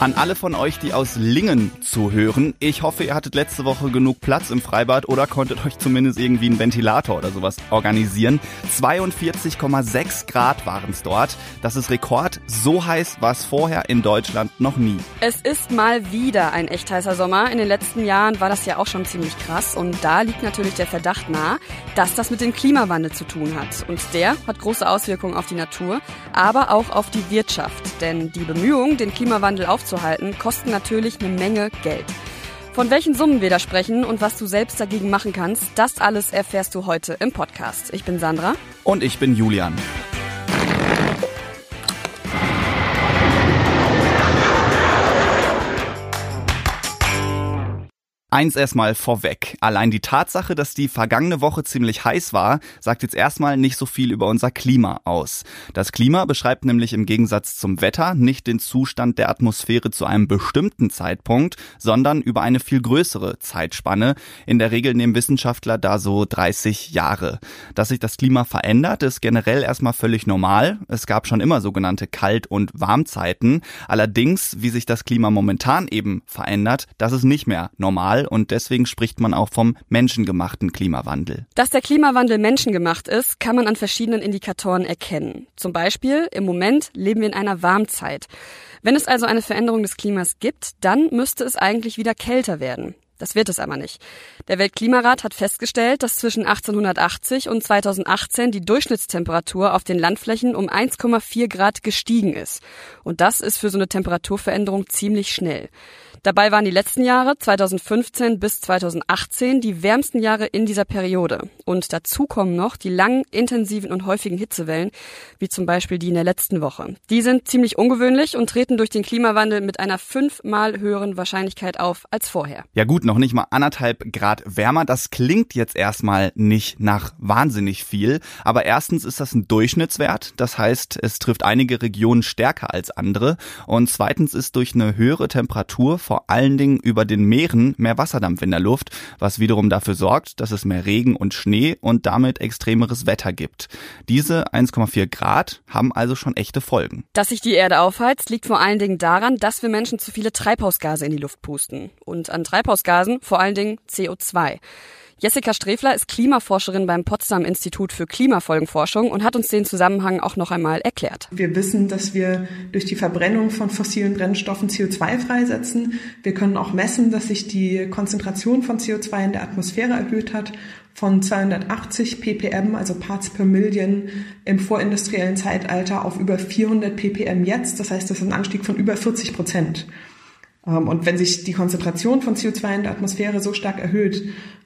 An alle von euch, die aus Lingen zuhören, ich hoffe, ihr hattet letzte Woche genug Platz im Freibad oder konntet euch zumindest irgendwie einen Ventilator oder sowas organisieren. 42,6 Grad waren es dort. Das ist Rekord. So heiß war es vorher in Deutschland noch nie. Es ist mal wieder ein echt heißer Sommer. In den letzten Jahren war das ja auch schon ziemlich krass. Und da liegt natürlich der Verdacht nahe, dass das mit dem Klimawandel zu tun hat. Und der hat große Auswirkungen auf die Natur, aber auch auf die Wirtschaft. Denn die Bemühungen, den Klimawandel aufzunehmen, aufzuhalten, kosten natürlich eine Menge Geld. Von welchen Summen wir da sprechen und was du selbst dagegen machen kannst, das alles erfährst du heute im Podcast. Ich bin Sandra. Und ich bin Julian. Eins erstmal vorweg. Allein die Tatsache, dass die vergangene Woche ziemlich heiß war, sagt jetzt erstmal nicht so viel über unser Klima aus. Das Klima beschreibt nämlich im Gegensatz zum Wetter nicht den Zustand der Atmosphäre zu einem bestimmten Zeitpunkt, sondern über eine viel größere Zeitspanne. In der Regel nehmen Wissenschaftler da so 30 Jahre. Dass sich das Klima verändert, ist generell erstmal völlig normal. Es gab schon immer sogenannte Kalt- und Warmzeiten. Allerdings, wie sich das Klima momentan eben verändert, das ist nicht mehr normal und deswegen spricht man auch vom menschengemachten Klimawandel. Dass der Klimawandel menschengemacht ist, kann man an verschiedenen Indikatoren erkennen. Zum Beispiel, im Moment leben wir in einer Warmzeit. Wenn es also eine Veränderung des Klimas gibt, dann müsste es eigentlich wieder kälter werden. Das wird es aber nicht. Der Weltklimarat hat festgestellt, dass zwischen 1880 und 2018 die Durchschnittstemperatur auf den Landflächen um 1,4 Grad gestiegen ist. Und das ist für so eine Temperaturveränderung ziemlich schnell. Dabei waren die letzten Jahre 2015 bis 2018 die wärmsten Jahre in dieser Periode. Und dazu kommen noch die langen, intensiven und häufigen Hitzewellen, wie zum Beispiel die in der letzten Woche. Die sind ziemlich ungewöhnlich und treten durch den Klimawandel mit einer fünfmal höheren Wahrscheinlichkeit auf als vorher. Ja gut, noch nicht mal anderthalb Grad wärmer. Das klingt jetzt erstmal nicht nach wahnsinnig viel. Aber erstens ist das ein Durchschnittswert. Das heißt, es trifft einige Regionen stärker als andere. Und zweitens ist durch eine höhere Temperatur vor allen Dingen über den Meeren mehr Wasserdampf in der Luft, was wiederum dafür sorgt, dass es mehr Regen und Schnee und damit extremeres Wetter gibt. Diese 1,4 Grad haben also schon echte Folgen. Dass sich die Erde aufheizt, liegt vor allen Dingen daran, dass wir Menschen zu viele Treibhausgase in die Luft pusten. Und an Treibhausgasen vor allen Dingen CO2. Jessica Strefler ist Klimaforscherin beim Potsdam Institut für Klimafolgenforschung und hat uns den Zusammenhang auch noch einmal erklärt. Wir wissen, dass wir durch die Verbrennung von fossilen Brennstoffen CO2 freisetzen. Wir können auch messen, dass sich die Konzentration von CO2 in der Atmosphäre erhöht hat von 280 ppm, also Parts per Million im vorindustriellen Zeitalter auf über 400 ppm jetzt. Das heißt, das ist ein Anstieg von über 40 Prozent. Ähm, und wenn sich die Konzentration von CO2 in der Atmosphäre so stark erhöht,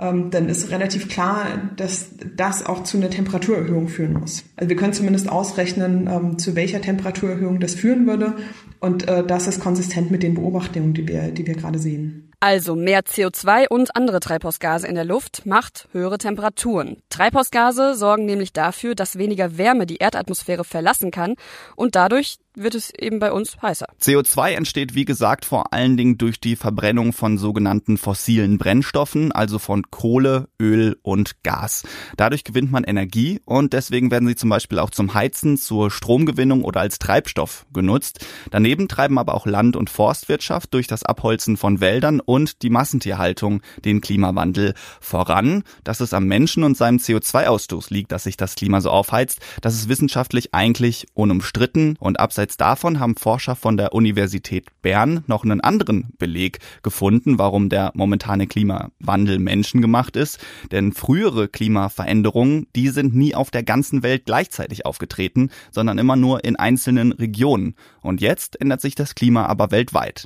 ähm, dann ist relativ klar, dass das auch zu einer Temperaturerhöhung führen muss. Also wir können zumindest ausrechnen, ähm, zu welcher Temperaturerhöhung das führen würde. Und äh, das ist konsistent mit den Beobachtungen, die wir, die wir gerade sehen. Also mehr CO2 und andere Treibhausgase in der Luft macht höhere Temperaturen. Treibhausgase sorgen nämlich dafür, dass weniger Wärme die Erdatmosphäre verlassen kann und dadurch wird es eben bei uns heißer. CO2 entsteht, wie gesagt, vor allen Dingen durch die Verbrennung von sogenannten fossilen Brennstoffen, also von Kohle, Öl und Gas. Dadurch gewinnt man Energie und deswegen werden sie zum Beispiel auch zum Heizen, zur Stromgewinnung oder als Treibstoff genutzt. Daneben treiben aber auch Land- und Forstwirtschaft durch das Abholzen von Wäldern und die Massentierhaltung den Klimawandel voran. Dass es am Menschen und seinem CO2-Ausstoß liegt, dass sich das Klima so aufheizt, das ist wissenschaftlich eigentlich unumstritten und abseits Abseits davon haben Forscher von der Universität Bern noch einen anderen Beleg gefunden, warum der momentane Klimawandel menschengemacht ist. Denn frühere Klimaveränderungen, die sind nie auf der ganzen Welt gleichzeitig aufgetreten, sondern immer nur in einzelnen Regionen. Und jetzt ändert sich das Klima aber weltweit.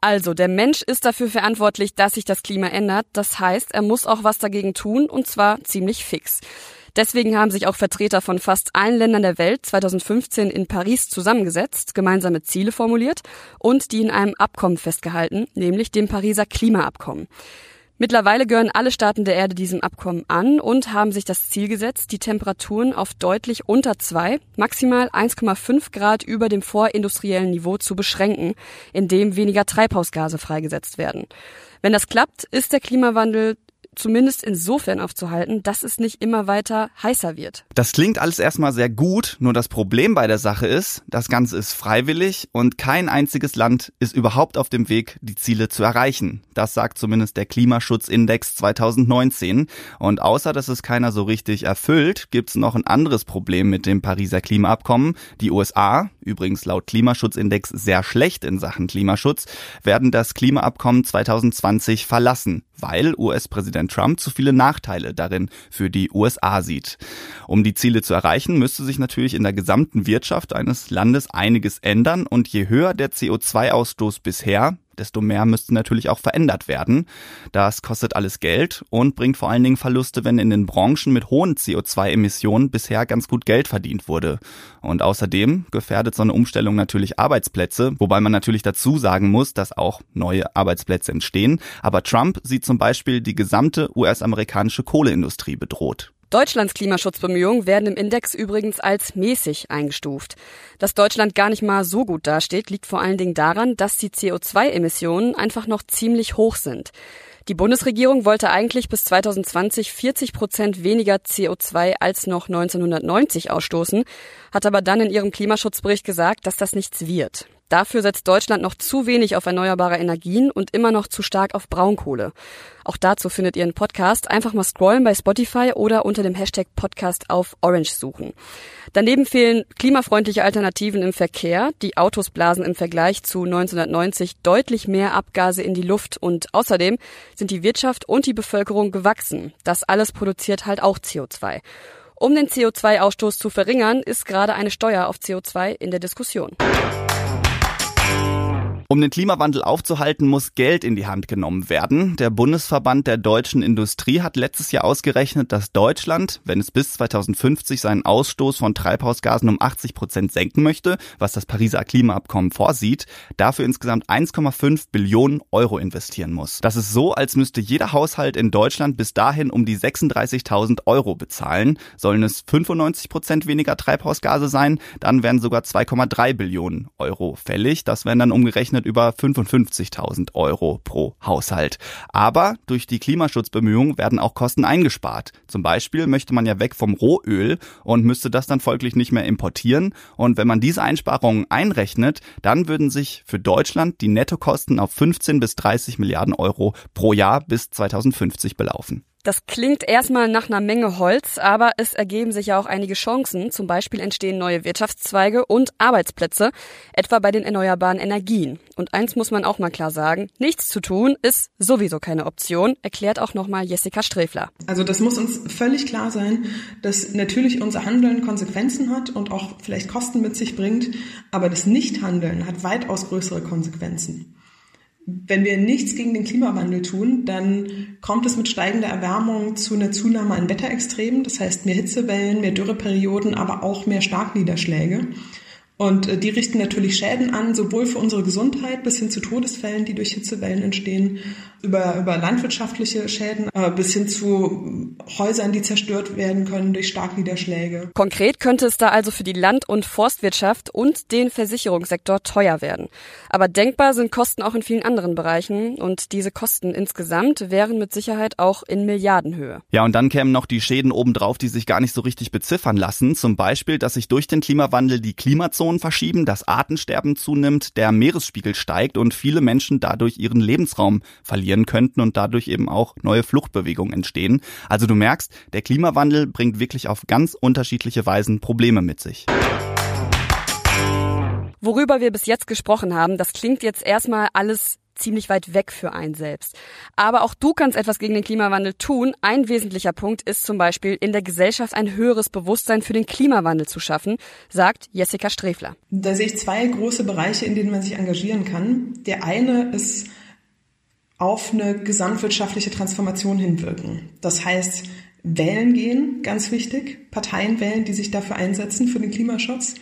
Also, der Mensch ist dafür verantwortlich, dass sich das Klima ändert. Das heißt, er muss auch was dagegen tun, und zwar ziemlich fix. Deswegen haben sich auch Vertreter von fast allen Ländern der Welt 2015 in Paris zusammengesetzt, gemeinsame Ziele formuliert und die in einem Abkommen festgehalten, nämlich dem Pariser Klimaabkommen. Mittlerweile gehören alle Staaten der Erde diesem Abkommen an und haben sich das Ziel gesetzt, die Temperaturen auf deutlich unter zwei, maximal 1,5 Grad über dem vorindustriellen Niveau zu beschränken, indem weniger Treibhausgase freigesetzt werden. Wenn das klappt, ist der Klimawandel zumindest insofern aufzuhalten, dass es nicht immer weiter heißer wird. Das klingt alles erstmal sehr gut, nur das Problem bei der Sache ist, das Ganze ist freiwillig und kein einziges Land ist überhaupt auf dem Weg, die Ziele zu erreichen. Das sagt zumindest der Klimaschutzindex 2019. Und außer dass es keiner so richtig erfüllt, gibt's noch ein anderes Problem mit dem Pariser Klimaabkommen. Die USA, übrigens laut Klimaschutzindex sehr schlecht in Sachen Klimaschutz, werden das Klimaabkommen 2020 verlassen, weil US-Präsident Präsident Trump zu viele Nachteile darin für die USA sieht. Um die Ziele zu erreichen, müsste sich natürlich in der gesamten Wirtschaft eines Landes einiges ändern und je höher der CO2-Ausstoß bisher, desto mehr müsste natürlich auch verändert werden. Das kostet alles Geld und bringt vor allen Dingen Verluste, wenn in den Branchen mit hohen CO2-Emissionen bisher ganz gut Geld verdient wurde. Und außerdem gefährdet so eine Umstellung natürlich Arbeitsplätze, wobei man natürlich dazu sagen muss, dass auch neue Arbeitsplätze entstehen. Aber Trump sieht zum Beispiel die gesamte US-amerikanische Kohleindustrie bedroht. Deutschlands Klimaschutzbemühungen werden im Index übrigens als mäßig eingestuft. Dass Deutschland gar nicht mal so gut dasteht, liegt vor allen Dingen daran, dass die CO2-Emissionen einfach noch ziemlich hoch sind. Die Bundesregierung wollte eigentlich bis 2020 40 Prozent weniger CO2 als noch 1990 ausstoßen, hat aber dann in ihrem Klimaschutzbericht gesagt, dass das nichts wird. Dafür setzt Deutschland noch zu wenig auf erneuerbare Energien und immer noch zu stark auf Braunkohle. Auch dazu findet ihr einen Podcast. Einfach mal scrollen bei Spotify oder unter dem Hashtag Podcast auf Orange suchen. Daneben fehlen klimafreundliche Alternativen im Verkehr. Die Autos blasen im Vergleich zu 1990 deutlich mehr Abgase in die Luft und außerdem sind die Wirtschaft und die Bevölkerung gewachsen. Das alles produziert halt auch CO2. Um den CO2-Ausstoß zu verringern, ist gerade eine Steuer auf CO2 in der Diskussion. you Um den Klimawandel aufzuhalten, muss Geld in die Hand genommen werden. Der Bundesverband der deutschen Industrie hat letztes Jahr ausgerechnet, dass Deutschland, wenn es bis 2050 seinen Ausstoß von Treibhausgasen um 80 Prozent senken möchte, was das Pariser Klimaabkommen vorsieht, dafür insgesamt 1,5 Billionen Euro investieren muss. Das ist so, als müsste jeder Haushalt in Deutschland bis dahin um die 36.000 Euro bezahlen. Sollen es 95 Prozent weniger Treibhausgase sein, dann wären sogar 2,3 Billionen Euro fällig. Das wären dann umgerechnet umgerechnet über 55.000 Euro pro Haushalt. Aber durch die Klimaschutzbemühungen werden auch Kosten eingespart. Zum Beispiel möchte man ja weg vom Rohöl und müsste das dann folglich nicht mehr importieren. Und wenn man diese Einsparungen einrechnet, dann würden sich für Deutschland die Nettokosten auf 15 bis 30 Milliarden Euro pro Jahr bis 2050 belaufen. Das klingt erstmal nach einer Menge Holz, aber es ergeben sich ja auch einige Chancen. Zum Beispiel entstehen neue Wirtschaftszweige und Arbeitsplätze, etwa bei den erneuerbaren Energien. Und eins muss man auch mal klar sagen, nichts zu tun ist sowieso keine Option, erklärt auch nochmal Jessica Strefler. Also das muss uns völlig klar sein, dass natürlich unser Handeln Konsequenzen hat und auch vielleicht Kosten mit sich bringt, aber das Nichthandeln hat weitaus größere Konsequenzen wenn wir nichts gegen den Klimawandel tun, dann kommt es mit steigender Erwärmung zu einer Zunahme an Wetterextremen, das heißt mehr Hitzewellen, mehr Dürreperioden, aber auch mehr Starkniederschläge. Und äh, die richten natürlich Schäden an, sowohl für unsere Gesundheit bis hin zu Todesfällen, die durch Hitzewellen entstehen, über, über landwirtschaftliche Schäden äh, bis hin zu Häusern, die zerstört werden können durch Starkniederschläge. Konkret könnte es da also für die Land- und Forstwirtschaft und den Versicherungssektor teuer werden. Aber denkbar sind Kosten auch in vielen anderen Bereichen und diese Kosten insgesamt wären mit Sicherheit auch in Milliardenhöhe. Ja, und dann kämen noch die Schäden obendrauf, die sich gar nicht so richtig beziffern lassen. Zum Beispiel, dass sich durch den Klimawandel die Klimazone Klimazonen verschieben, das Artensterben zunimmt, der Meeresspiegel steigt und viele Menschen dadurch ihren Lebensraum verlieren könnten und dadurch eben auch neue Fluchtbewegungen entstehen. Also du merkst, der Klimawandel bringt wirklich auf ganz unterschiedliche Weisen Probleme mit sich. Worüber wir bis jetzt gesprochen haben, das klingt jetzt erstmal alles ziemlich weit weg für einen selbst. Aber auch du kannst etwas gegen den Klimawandel tun. Ein wesentlicher Punkt ist zum Beispiel, in der Gesellschaft ein höheres Bewusstsein für den Klimawandel zu schaffen, sagt Jessica Strefler. Da sehe ich zwei große Bereiche, in denen man sich engagieren kann. Der eine ist auf eine gesamtwirtschaftliche Transformation hinwirken. Das heißt, wählen gehen, ganz wichtig, Parteien wählen, die sich dafür einsetzen, für den Klimaschutz.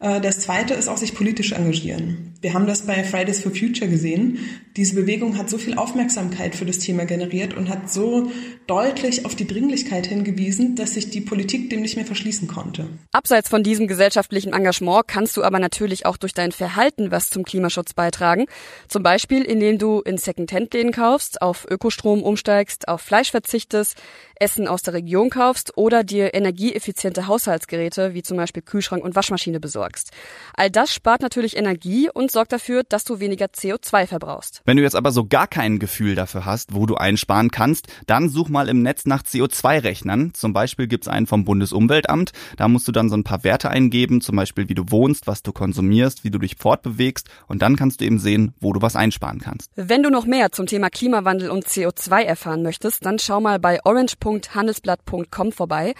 Äh, das zweite ist auch sich politisch engagieren. Wir haben das bei Fridays for Future gesehen. Diese Bewegung hat so viel Aufmerksamkeit für das Thema generiert und hat so deutlich auf die Dringlichkeit hingewiesen, dass sich die Politik dem nicht mehr verschließen konnte. Abseits von diesem gesellschaftlichen Engagement kannst du aber natürlich auch durch dein Verhalten was zum Klimaschutz beitragen. Zum Beispiel, indem du in Secondhand-Läden kaufst, auf Ökostrom umsteigst, auf Fleisch verzichtest, Essen aus der Region kaufst oder dir energieeffiziente Haushaltsgeräte wie zum Beispiel Kühlschrank und Waschmaschine besorgst. All das spart natürlich Energie und sorgt dafür, dass du weniger CO2 verbrauchst. Wenn du jetzt aber so gar kein Gefühl dafür hast, wo du einsparen kannst, dann such mal im Netz nach CO2-Rechnern. Zum Beispiel gibt's einen vom Bundesumweltamt. Da musst du dann so ein paar Werte eingeben, zum Beispiel wie du wohnst, was du konsumierst, wie du dich fortbewegst und dann kannst du eben sehen, wo du was einsparen kannst. Wenn du noch mehr zum Thema Klimawandel und CO2 erfahren möchtest, dann schau mal bei orange.handelsblatt.com vorbei.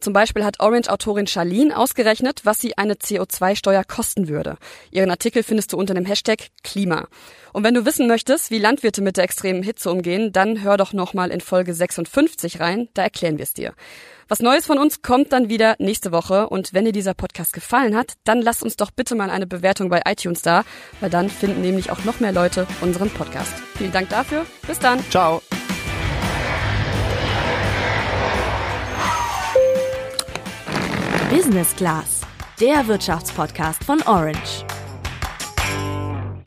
Zum Beispiel hat Orange-Autorin Charlene ausgerechnet, was sie eine CO2-Steuer kosten würde. Ihren Artikel findest du unter dem Hashtag Klima. Und wenn du wissen möchtest, wie Landwirte mit der extremen Hitze umgehen, dann hör doch nochmal in Folge 56 rein, da erklären wir es dir. Was Neues von uns kommt dann wieder nächste Woche und wenn dir dieser Podcast gefallen hat, dann lass uns doch bitte mal eine Bewertung bei iTunes da, weil dann finden nämlich auch noch mehr Leute unseren Podcast. Vielen Dank dafür. Bis dann. Ciao. Business Class, der Wirtschaftspodcast von Orange.